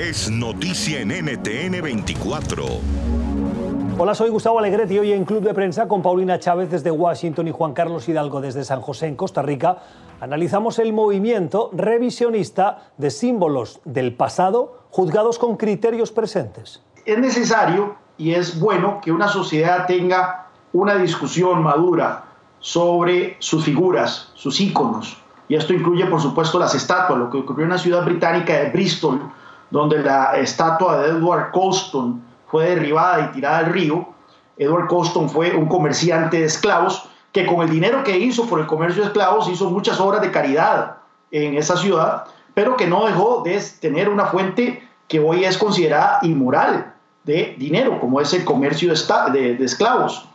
es noticia en NTN 24. Hola, soy Gustavo Alegretti hoy en Club de Prensa con Paulina Chávez desde Washington y Juan Carlos Hidalgo desde San José en Costa Rica. Analizamos el movimiento revisionista de símbolos del pasado juzgados con criterios presentes. Es necesario y es bueno que una sociedad tenga una discusión madura sobre sus figuras, sus íconos. Y esto incluye, por supuesto, las estatuas, lo que ocurrió en la ciudad británica de Bristol, donde la estatua de Edward Colston fue derribada y tirada al río. Edward Colston fue un comerciante de esclavos que con el dinero que hizo por el comercio de esclavos hizo muchas obras de caridad en esa ciudad, pero que no dejó de tener una fuente que hoy es considerada inmoral de dinero, como es el comercio de, esclavos.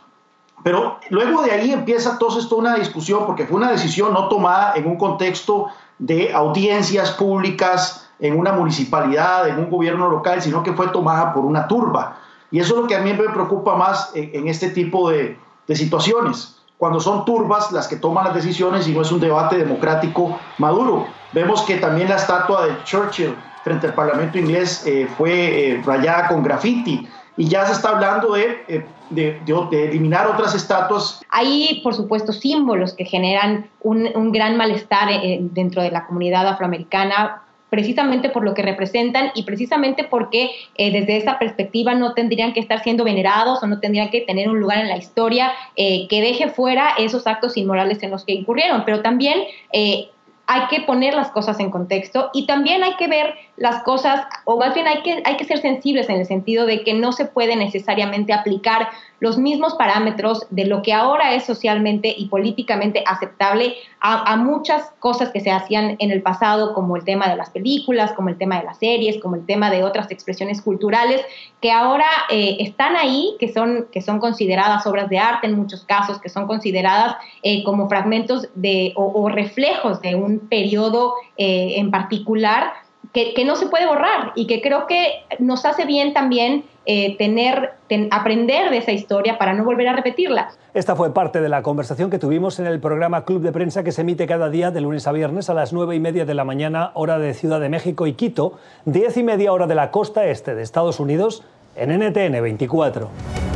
Pero luego de ahí empieza entonces toda una discusión, porque fue una decisión no tomada en un contexto de audiencias públicas, en una municipalidad, en un gobierno local, sino que fue tomada por una turba. Y eso es lo que a mí me preocupa más en, este tipo de, de situaciones, cuando son turbas las que toman las decisiones y no es un debate democrático maduro. Vemos que también la estatua de Churchill frente al Parlamento inglés eh, fue eh, rayada con graffiti y ya se está hablando de, eh, de, de, eliminar otras estatuas. Hay, por supuesto, símbolos que generan un, un gran malestar eh, dentro de la comunidad afroamericana precisamente por lo que representan y precisamente porque eh, desde esa perspectiva no tendrían que estar siendo venerados o no tendrían que tener un lugar en la historia que deje fuera esos actos inmorales en los que incurrieron. Pero también hay que poner las cosas en contexto y también hay que ver las cosas, o más bien hay que, hay que ser sensibles en el sentido de que no se puede necesariamente aplicar los mismos parámetros de lo que ahora es socialmente y políticamente aceptable a, muchas cosas que se hacían en el pasado, como el tema de las películas, como el tema de las series, como el tema de otras expresiones culturales, que ahora eh, están ahí, que son, que son consideradas obras de arte en muchos casos, que son consideradas eh, como fragmentos de, o, reflejos de un periodo eh, en particular que, no se puede borrar y que creo que nos hace bien también eh, tener, aprender de esa historia para no volver a repetirla. Esta fue parte de la conversación que tuvimos en el programa Club de Prensa que se emite cada día de lunes a viernes a las nueve y media de la mañana, hora de Ciudad de México y Quito, diez y media hora de la costa este de Estados Unidos en NTN 24.